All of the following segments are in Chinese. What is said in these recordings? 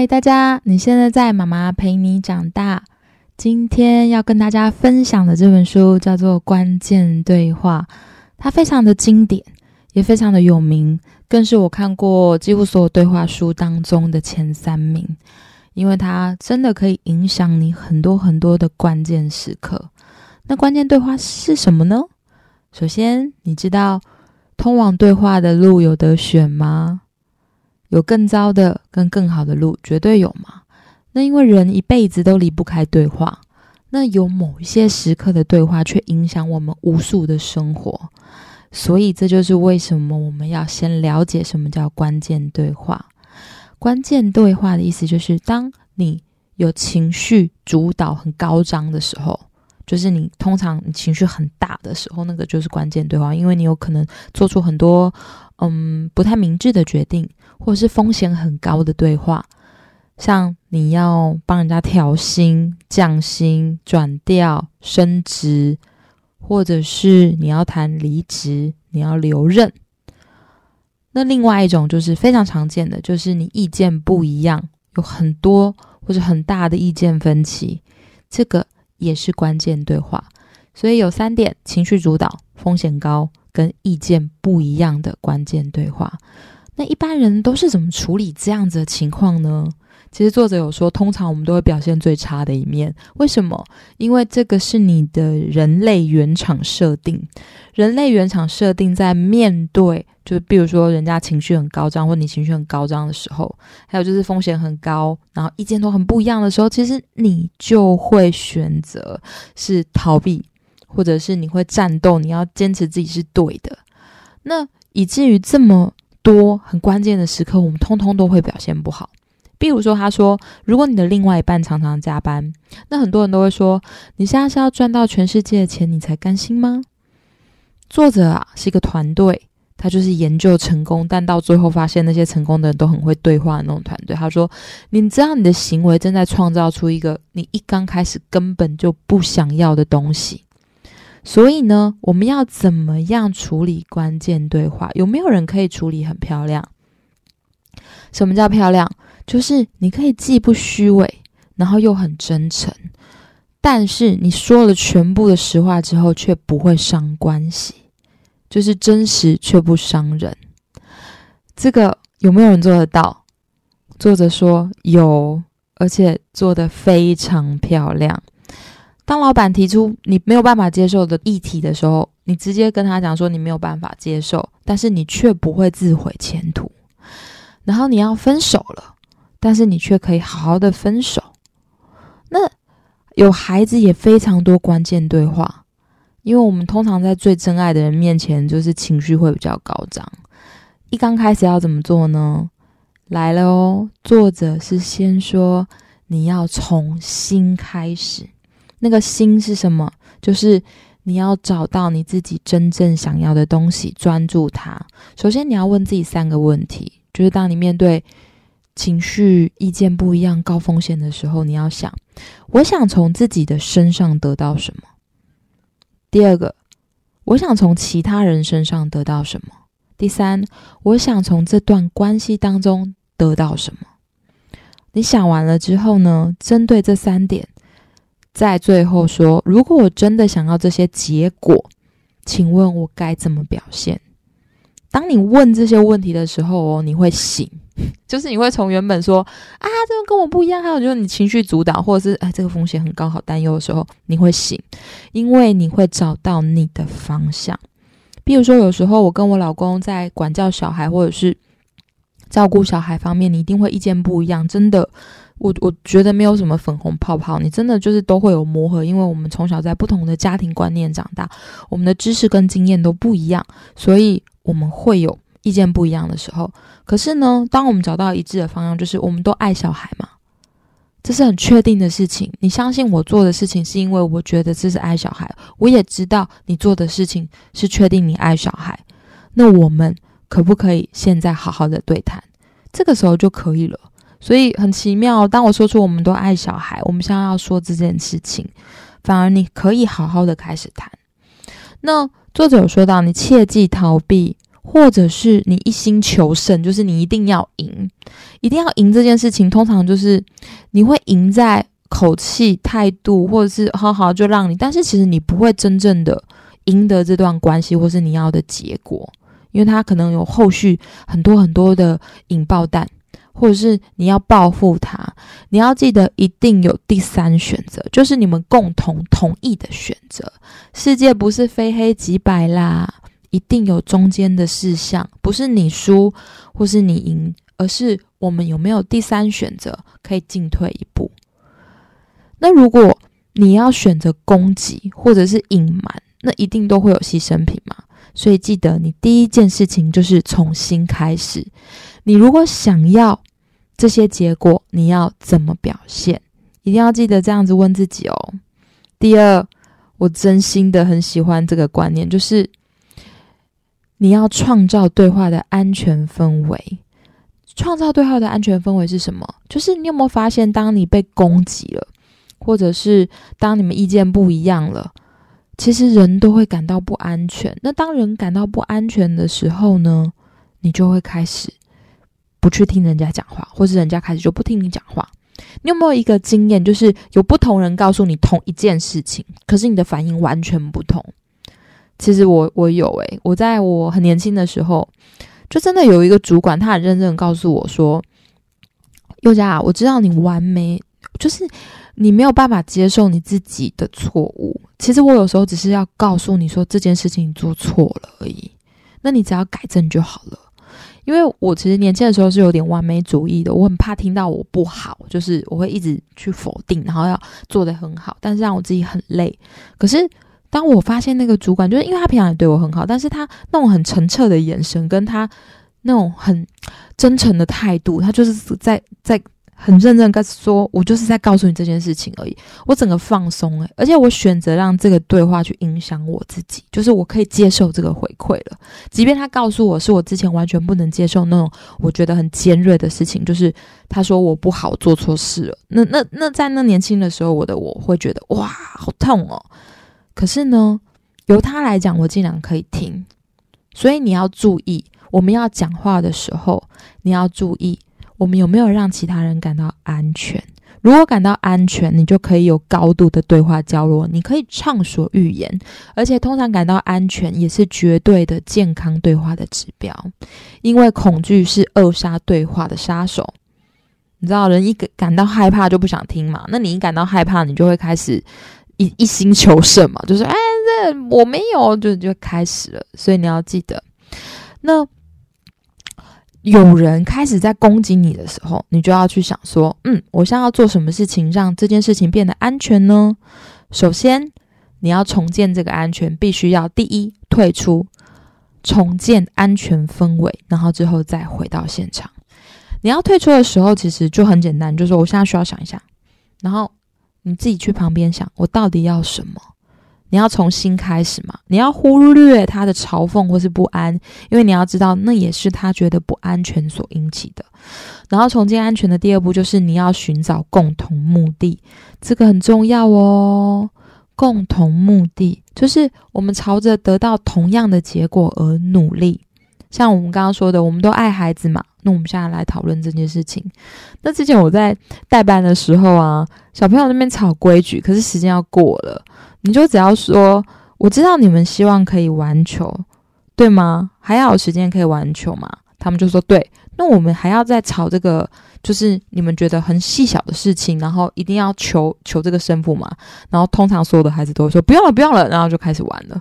嗨，大家！你现在在妈妈陪你长大。今天要跟大家分享的这本书叫做《关键对话》，它非常的经典，也非常的有名，更是我看过几乎所有对话书当中的前三名，因为它真的可以影响你很多很多的关键时刻。那关键对话是什么呢？首先，你知道通往对话的路有得选吗？有更糟的跟更好的路，绝对有嘛？那因为人一辈子都离不开对话，那有某一些时刻的对话却影响我们无数的生活，所以这就是为什么我们要先了解什么叫关键对话。关键对话的意思就是，当你有情绪主导很高涨的时候，就是你通常你情绪很大的时候，那个就是关键对话，因为你有可能做出很多嗯不太明智的决定。或者是风险很高的对话，像你要帮人家调薪、降薪、转调、升职，或者是你要谈离职、你要留任。那另外一种就是非常常见的，就是你意见不一样，有很多或者很大的意见分歧，这个也是关键对话。所以有三点：情绪主导、风险高跟意见不一样的关键对话。那一般人都是怎么处理这样子的情况呢？其实作者有说，通常我们都会表现最差的一面。为什么？因为这个是你的人类原厂设定。人类原厂设定在面对，就比如说人家情绪很高涨，或你情绪很高涨的时候，还有就是风险很高，然后意见都很不一样的时候，其实你就会选择是逃避，或者是你会战斗，你要坚持自己是对的。那以至于这么。多很关键的时刻，我们通通都会表现不好。比如说，他说：“如果你的另外一半常常加班，那很多人都会说，你现在是要赚到全世界的钱，你才甘心吗？”作者啊，是一个团队，他就是研究成功，但到最后发现那些成功的人都很会对话的那种团队。他说：“你知道你的行为正在创造出一个你一刚开始根本就不想要的东西。”所以呢，我们要怎么样处理关键对话？有没有人可以处理很漂亮？什么叫漂亮？就是你可以既不虚伪，然后又很真诚，但是你说了全部的实话之后，却不会伤关系，就是真实却不伤人。这个有没有人做得到？作者说有，而且做得非常漂亮。当老板提出你没有办法接受的议题的时候，你直接跟他讲说你没有办法接受，但是你却不会自毁前途。然后你要分手了，但是你却可以好好的分手。那有孩子也非常多关键对话，因为我们通常在最真爱的人面前，就是情绪会比较高涨。一刚开始要怎么做呢？来了哦，作者是先说你要从新开始。那个心是什么？就是你要找到你自己真正想要的东西，专注它。首先，你要问自己三个问题：，就是当你面对情绪、意见不一样、高风险的时候，你要想，我想从自己的身上得到什么？第二个，我想从其他人身上得到什么？第三，我想从这段关系当中得到什么？你想完了之后呢？针对这三点。在最后说，如果我真的想要这些结果，请问我该怎么表现？当你问这些问题的时候哦，你会醒，就是你会从原本说啊，这个跟我不一样，还有就是你情绪主导，或者是哎，这个风险很高，好担忧的时候，你会醒，因为你会找到你的方向。比如说，有时候我跟我老公在管教小孩，或者是照顾小孩方面，你一定会意见不一样，真的。我我觉得没有什么粉红泡泡，你真的就是都会有磨合，因为我们从小在不同的家庭观念长大，我们的知识跟经验都不一样，所以我们会有意见不一样的时候。可是呢，当我们找到一致的方向，就是我们都爱小孩嘛，这是很确定的事情。你相信我做的事情，是因为我觉得这是爱小孩，我也知道你做的事情是确定你爱小孩。那我们可不可以现在好好的对谈？这个时候就可以了。所以很奇妙，当我说出我们都爱小孩，我们现在要说这件事情，反而你可以好好的开始谈。那作者有说到，你切忌逃避或者是你一心求胜，就是你一定要赢，一定要赢这件事情，通常就是你会赢在口气、态度，或者是好好就让你，但是其实你不会真正的赢得这段关系，或是你要的结果，因为他可能有后续很多很多的引爆弹，或者是你要报复他，你要记得一定有第三选择，就是你们共同同意的选择。世界不是非黑即白啦。一定有中间的事项，不是你输或是你赢，而是我们有没有第三选择可以进退一步。那如果你要选择攻击或者是隐瞒，那一定都会有牺牲品嘛。所以记得，你第一件事情就是从新开始。你如果想要这些结果，你要怎么表现？一定要记得这样子问自己哦。第二，我真心的很喜欢这个观念，就是。你要创造对话的安全氛围。创造对话的安全氛围是什么？就是你有没有发现，当你被攻击了，或者是当你们意见不一样了，其实人都会感到不安全。那当人感到不安全的时候呢，你就会开始不去听人家讲话，或是人家开始就不听你讲话。你有没有一个经验，就是有不同人告诉你同一件事情，可是你的反应完全不同？其实我我有诶，我在我很年轻的时候，就真的有一个主管，他很认真告诉我说：“佑佳，我知道你完美，就是你没有办法接受你自己的错误。其实我有时候只是要告诉你说这件事情做错了而已，那你只要改正就好了。因为我其实年轻的时候是有点完美主义的，我很怕听到我不好，就是我会一直去否定，然后要做得很好，但是让我自己很累。可是。当我发现那个主管，就是因为他平常也对我很好，但是他那种很澄澈的眼神，跟他那种很真诚的态度，他就是在在很认真跟说，我就是在告诉你这件事情而已。我整个放松诶，而且我选择让这个对话去影响我自己，就是我可以接受这个回馈了，即便他告诉我是我之前完全不能接受那种我觉得很尖锐的事情，就是他说我不好做错事了。那那那在那年轻的时候，我的我会觉得哇，好痛哦。可是呢，由他来讲，我竟然可以听。所以你要注意，我们要讲话的时候，你要注意，我们有没有让其他人感到安全。如果感到安全，你就可以有高度的对话交流，你可以畅所欲言。而且，通常感到安全也是绝对的健康对话的指标，因为恐惧是扼杀对话的杀手。你知道，人一感感到害怕就不想听嘛？那你一感到害怕，你就会开始。一一心求胜嘛，就是哎，这我没有，就就开始了。所以你要记得，那有人开始在攻击你的时候，你就要去想说，嗯，我现在要做什么事情让这件事情变得安全呢？首先，你要重建这个安全，必须要第一退出，重建安全氛围，然后之后再回到现场。你要退出的时候，其实就很简单，就是我现在需要想一下，然后。你自己去旁边想，我到底要什么？你要从新开始嘛？你要忽略他的嘲讽或是不安，因为你要知道，那也是他觉得不安全所引起的。然后重建安全的第二步就是你要寻找共同目的，这个很重要哦。共同目的就是我们朝着得到同样的结果而努力。像我们刚刚说的，我们都爱孩子嘛。那我们现在来讨论这件事情。那之前我在代班的时候啊，小朋友那边吵规矩，可是时间要过了，你就只要说，我知道你们希望可以玩球，对吗？还要有时间可以玩球吗？他们就说对。那我们还要再吵这个，就是你们觉得很细小的事情，然后一定要求求这个胜负嘛？然后通常所有的孩子都会说不用了，不用了，然后就开始玩了。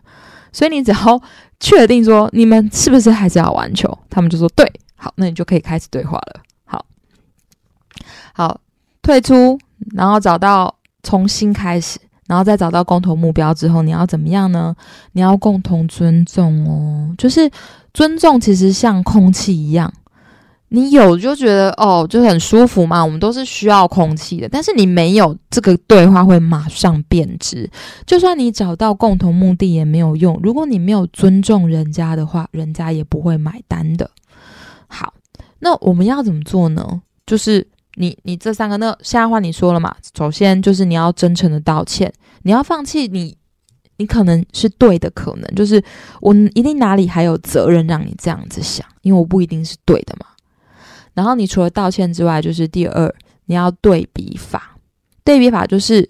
所以你只要确定说你们是不是还是要玩球，他们就说对。好，那你就可以开始对话了。好，好，退出，然后找到重新开始，然后再找到共同目标之后，你要怎么样呢？你要共同尊重哦，就是尊重，其实像空气一样，你有就觉得哦，就很舒服嘛。我们都是需要空气的，但是你没有这个对话会马上变质。就算你找到共同目的也没有用，如果你没有尊重人家的话，人家也不会买单的。好，那我们要怎么做呢？就是你，你这三个，那现在话你说了嘛？首先就是你要真诚的道歉，你要放弃你你可能是对的，可能就是我一定哪里还有责任让你这样子想，因为我不一定是对的嘛。然后你除了道歉之外，就是第二，你要对比法。对比法就是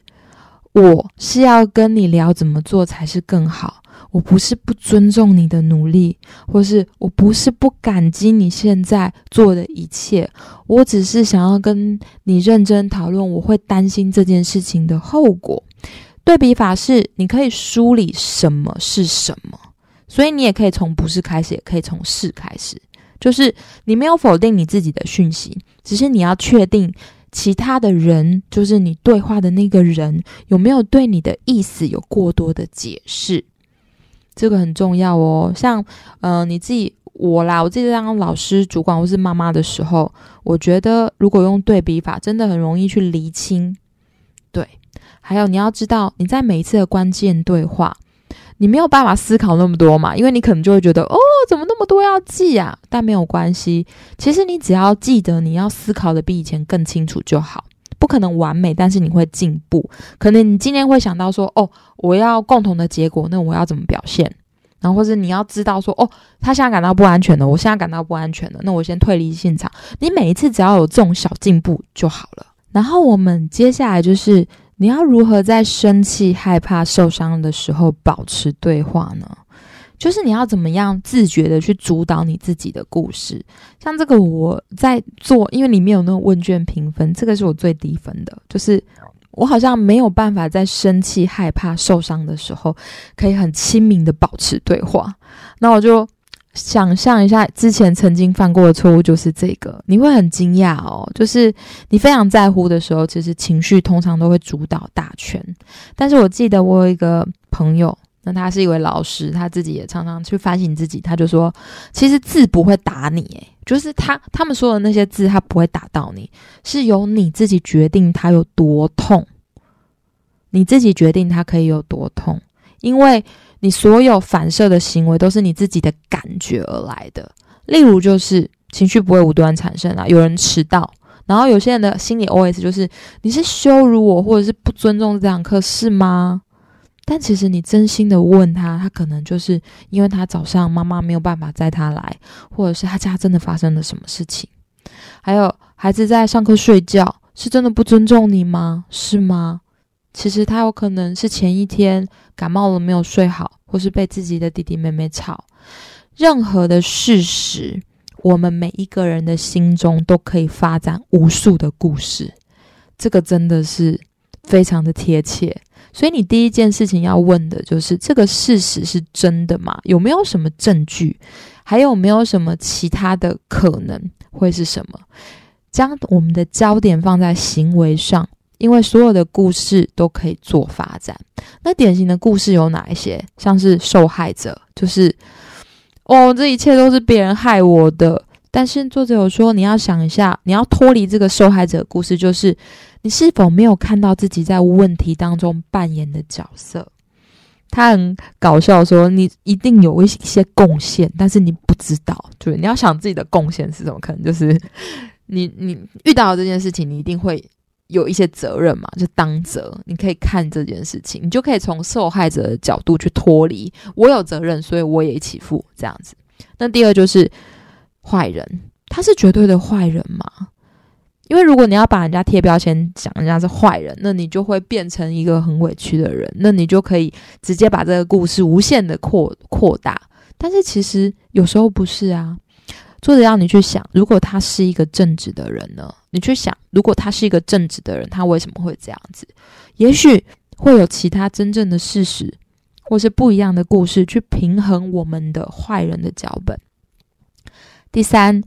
我是要跟你聊怎么做才是更好。我不是不尊重你的努力，或是我不是不感激你现在做的一切，我只是想要跟你认真讨论，我会担心这件事情的后果。对比法是你可以梳理什么是什么，所以你也可以从不是开始，也可以从是开始，就是你没有否定你自己的讯息，只是你要确定其他的人，就是你对话的那个人有没有对你的意思有过多的解释。这个很重要哦，像，呃，你自己我啦，我自己当老师、主管或是妈妈的时候，我觉得如果用对比法，真的很容易去厘清。对，还有你要知道，你在每一次的关键对话，你没有办法思考那么多嘛，因为你可能就会觉得，哦，怎么那么多要记啊？但没有关系，其实你只要记得你要思考的比以前更清楚就好。不可能完美，但是你会进步。可能你今天会想到说：“哦，我要共同的结果，那我要怎么表现？”然后或者你要知道说：“哦，他现在感到不安全了，我现在感到不安全了，那我先退离现场。”你每一次只要有这种小进步就好了。然后我们接下来就是你要如何在生气、害怕、受伤的时候保持对话呢？就是你要怎么样自觉的去主导你自己的故事，像这个我在做，因为里面有那种问卷评分，这个是我最低分的，就是我好像没有办法在生气、害怕、受伤的时候，可以很亲民的保持对话。那我就想象一下之前曾经犯过的错误，就是这个，你会很惊讶哦，就是你非常在乎的时候，其实情绪通常都会主导大权。但是我记得我有一个朋友。那他是一位老师，他自己也常常去反省自己。他就说，其实字不会打你，诶，就是他他们说的那些字，他不会打到你，是由你自己决定它有多痛，你自己决定它可以有多痛，因为你所有反射的行为都是你自己的感觉而来的。例如，就是情绪不会无端产生啊，有人迟到，然后有些人的心理 OS 就是，你是羞辱我，或者是不尊重这堂课，是吗？但其实你真心的问他，他可能就是因为他早上妈妈没有办法载他来，或者是他家真的发生了什么事情。还有孩子在上课睡觉，是真的不尊重你吗？是吗？其实他有可能是前一天感冒了没有睡好，或是被自己的弟弟妹妹吵。任何的事实，我们每一个人的心中都可以发展无数的故事。这个真的是非常的贴切。所以你第一件事情要问的就是这个事实是真的吗？有没有什么证据？还有没有什么其他的可能会是什么？将我们的焦点放在行为上，因为所有的故事都可以做发展。那典型的故事有哪一些？像是受害者，就是哦，这一切都是别人害我的。但是作者有说，你要想一下，你要脱离这个受害者故事，就是。你是否没有看到自己在问题当中扮演的角色？他很搞笑，说你一定有一些贡献，但是你不知道。对，你要想自己的贡献是什么？可能就是你你遇到这件事情，你一定会有一些责任嘛，就当责。你可以看这件事情，你就可以从受害者的角度去脱离。我有责任，所以我也一起负这样子。那第二就是坏人，他是绝对的坏人吗？因为如果你要把人家贴标签，讲人家是坏人，那你就会变成一个很委屈的人，那你就可以直接把这个故事无限的扩扩大。但是其实有时候不是啊，作者让你去想，如果他是一个正直的人呢？你去想，如果他是一个正直的人，他为什么会这样子？也许会有其他真正的事实，或是不一样的故事去平衡我们的坏人的脚本。第三。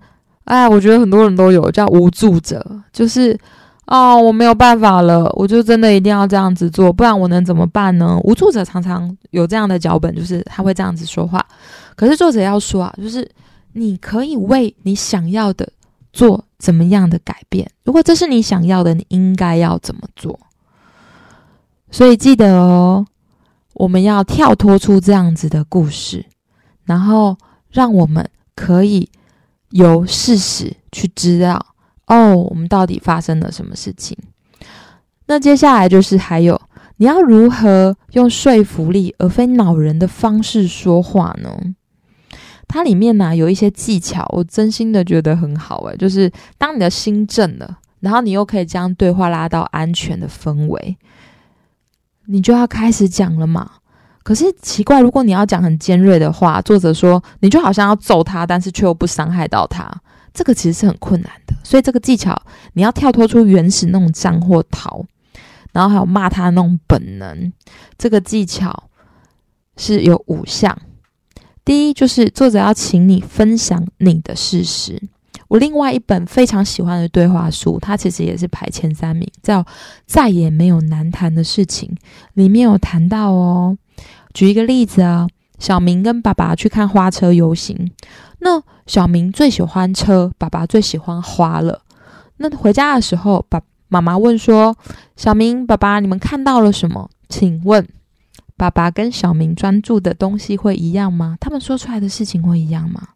哎，我觉得很多人都有叫无助者，就是哦，我没有办法了，我就真的一定要这样子做，不然我能怎么办呢？无助者常常有这样的脚本，就是他会这样子说话。可是作者要说啊，就是你可以为你想要的做怎么样的改变。如果这是你想要的，你应该要怎么做？所以记得哦，我们要跳脱出这样子的故事，然后让我们可以。由事实去知道哦，我们到底发生了什么事情？那接下来就是还有你要如何用说服力而非恼人的方式说话呢？它里面呢有一些技巧，我真心的觉得很好诶，就是当你的心正了，然后你又可以将对话拉到安全的氛围，你就要开始讲了嘛。可是奇怪，如果你要讲很尖锐的话，作者说你就好像要揍他，但是却又不伤害到他，这个其实是很困难的。所以这个技巧，你要跳脱出原始那种战或逃。然后还有骂他那种本能，这个技巧是有五项。第一，就是作者要请你分享你的事实。我另外一本非常喜欢的对话书，它其实也是排前三名，叫《再也没有难谈的事情》，里面有谈到哦。举一个例子啊，小明跟爸爸去看花车游行，那小明最喜欢车，爸爸最喜欢花了。那回家的时候，爸。妈妈问说：“小明，爸爸，你们看到了什么？请问，爸爸跟小明专注的东西会一样吗？他们说出来的事情会一样吗？”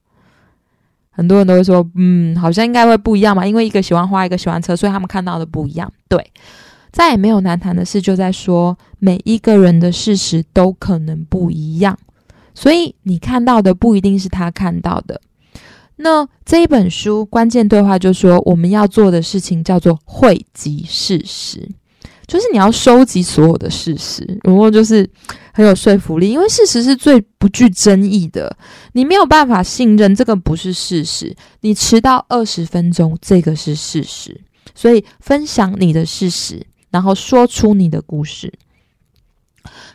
很多人都会说：“嗯，好像应该会不一样嘛，因为一个喜欢花，一个喜欢车，所以他们看到的不一样。”对，再也没有难谈的事，就在说每一个人的事实都可能不一样，所以你看到的不一定是他看到的。那这一本书关键对话就说，我们要做的事情叫做汇集事实，就是你要收集所有的事实，然后就是很有说服力，因为事实是最不具争议的。你没有办法信任这个不是事实，你迟到二十分钟这个是事实，所以分享你的事实，然后说出你的故事，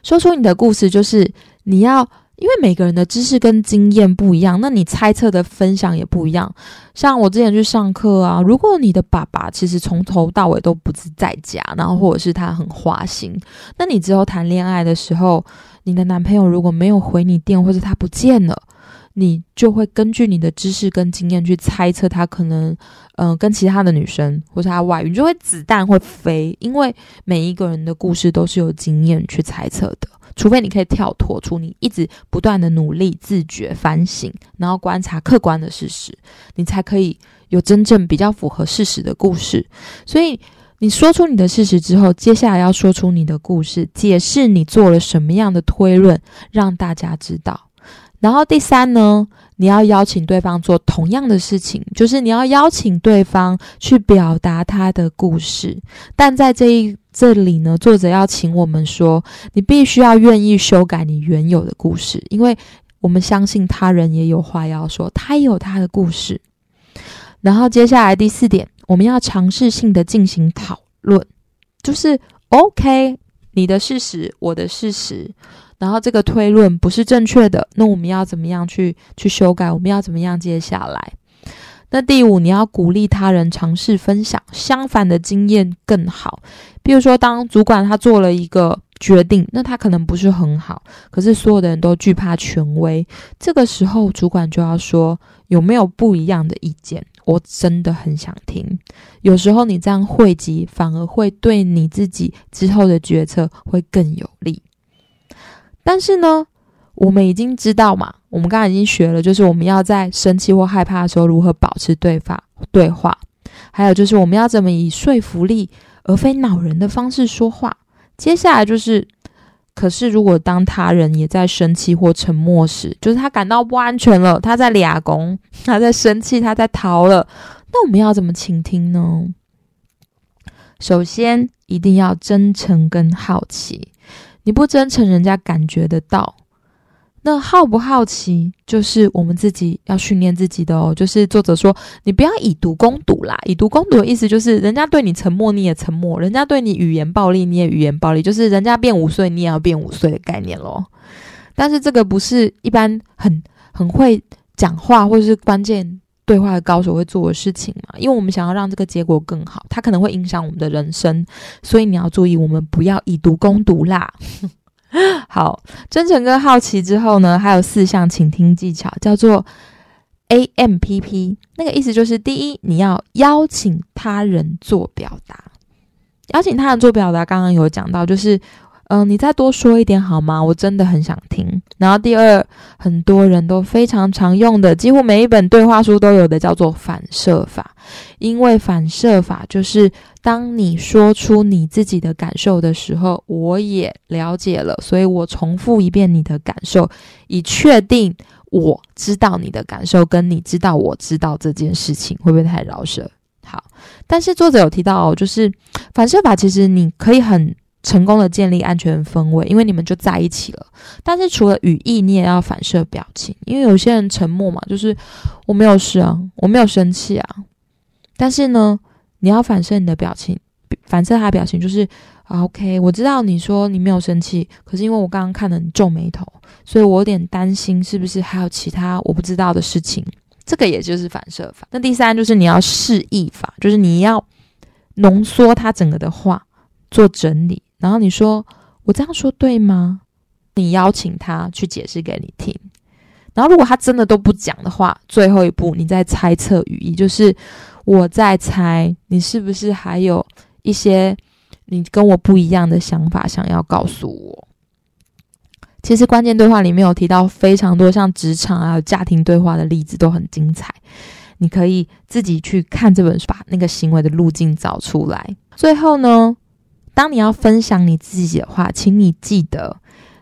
说出你的故事就是你要。因为每个人的知识跟经验不一样，那你猜测的分享也不一样。像我之前去上课啊，如果你的爸爸其实从头到尾都不是在家，然后或者是他很花心，那你之后谈恋爱的时候，你的男朋友如果没有回你电，或者他不见了，你就会根据你的知识跟经验去猜测他可能，嗯，跟其他的女生或是他外遇，你就会子弹会飞。因为每一个人的故事都是有经验去猜测的。除非你可以跳脱出你一直不断的努力、自觉反省，然后观察客观的事实，你才可以有真正比较符合事实的故事。所以你说出你的事实之后，接下来要说出你的故事，解释你做了什么样的推论，让大家知道。然后第三呢，你要邀请对方做同样的事情，就是你要邀请对方去表达他的故事，但在这一。这里呢，作者要请我们说，你必须要愿意修改你原有的故事，因为我们相信他人也有话要说，他也有他的故事。然后接下来第四点，我们要尝试性的进行讨论，就是 OK，你的事实，我的事实，然后这个推论不是正确的，那我们要怎么样去去修改？我们要怎么样接下来？那第五，你要鼓励他人尝试分享相反的经验更好。比如说，当主管他做了一个决定，那他可能不是很好，可是所有的人都惧怕权威。这个时候，主管就要说有没有不一样的意见？我真的很想听。有时候你这样汇集，反而会对你自己之后的决策会更有利。但是呢？我们已经知道嘛，我们刚刚已经学了，就是我们要在生气或害怕的时候如何保持对话对话，还有就是我们要怎么以说服力而非恼人的方式说话。接下来就是，可是如果当他人也在生气或沉默时，就是他感到不安全了，他在俩拱，他在生气，他在逃了，那我们要怎么倾听呢？首先一定要真诚跟好奇，你不真诚，人家感觉得到。那好不好奇，就是我们自己要训练自己的哦。就是作者说，你不要以毒攻毒啦。以毒攻毒的意思就是，人家对你沉默，你也沉默；人家对你语言暴力，你也语言暴力。就是人家变五岁，你也要变五岁的概念咯。但是这个不是一般很很会讲话或者是关键对话的高手会做的事情嘛？因为我们想要让这个结果更好，它可能会影响我们的人生，所以你要注意，我们不要以毒攻毒啦。好，真诚跟好奇之后呢，还有四项倾听技巧，叫做 A M P P。那个意思就是，第一，你要邀请他人做表达，邀请他人做表达。刚刚有讲到，就是，嗯，你再多说一点好吗？我真的很想听。然后第二，很多人都非常常用的，几乎每一本对话书都有的，叫做反射法。因为反射法就是当你说出你自己的感受的时候，我也了解了，所以我重复一遍你的感受，以确定我知道你的感受，跟你知道我知道这件事情，会不会太饶舌？好，但是作者有提到哦，就是反射法，其实你可以很。成功的建立安全氛围，因为你们就在一起了。但是除了语义，你也要反射表情，因为有些人沉默嘛，就是我没有事啊，我没有生气啊。但是呢，你要反射你的表情，反射他的表情，就是啊，OK，我知道你说你没有生气，可是因为我刚刚看了你皱眉头，所以我有点担心，是不是还有其他我不知道的事情？这个也就是反射法。那第三就是你要示意法，就是你要浓缩他整个的话，做整理。然后你说我这样说对吗？你邀请他去解释给你听。然后如果他真的都不讲的话，最后一步你再猜测语义，就是我在猜你是不是还有一些你跟我不一样的想法想要告诉我。其实关键对话里面有提到非常多像职场还有家庭对话的例子，都很精彩。你可以自己去看这本书，把那个行为的路径找出来。最后呢？当你要分享你自己的话，请你记得，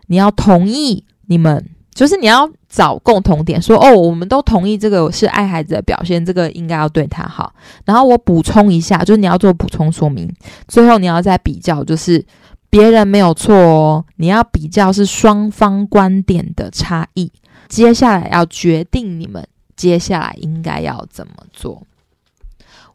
你要同意你们，就是你要找共同点，说哦，我们都同意这个是爱孩子的表现，这个应该要对他好。然后我补充一下，就是你要做补充说明。最后你要再比较，就是别人没有错哦，你要比较是双方观点的差异。接下来要决定你们接下来应该要怎么做。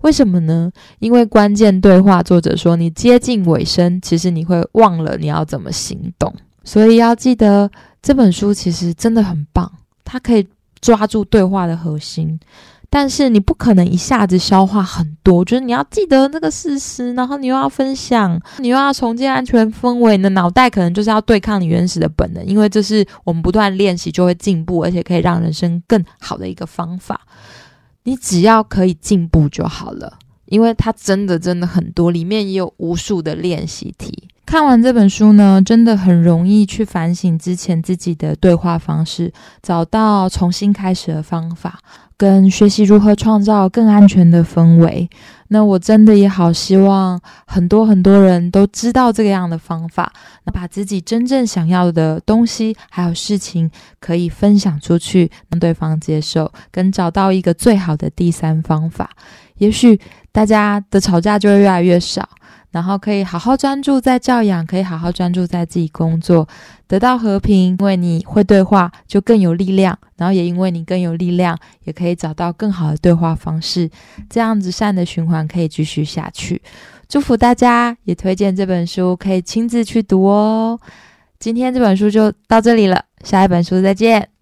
为什么呢？因为关键对话，作者说你接近尾声，其实你会忘了你要怎么行动，所以要记得这本书其实真的很棒，它可以抓住对话的核心，但是你不可能一下子消化很多，就是你要记得那个事实，然后你又要分享，你又要重建安全氛围，你的脑袋可能就是要对抗你原始的本能，因为这是我们不断练习就会进步，而且可以让人生更好的一个方法。你只要可以进步就好了，因为它真的真的很多，里面也有无数的练习题。看完这本书呢，真的很容易去反省之前自己的对话方式，找到重新开始的方法，跟学习如何创造更安全的氛围。那我真的也好希望很多很多人都知道这个样的方法，那把自己真正想要的东西还有事情可以分享出去，让对方接受，跟找到一个最好的第三方法，也许大家的吵架就会越来越少。然后可以好好专注在教养，可以好好专注在自己工作，得到和平。因为你会对话，就更有力量。然后也因为你更有力量，也可以找到更好的对话方式。这样子善的循环可以继续下去。祝福大家，也推荐这本书可以亲自去读哦。今天这本书就到这里了，下一本书再见。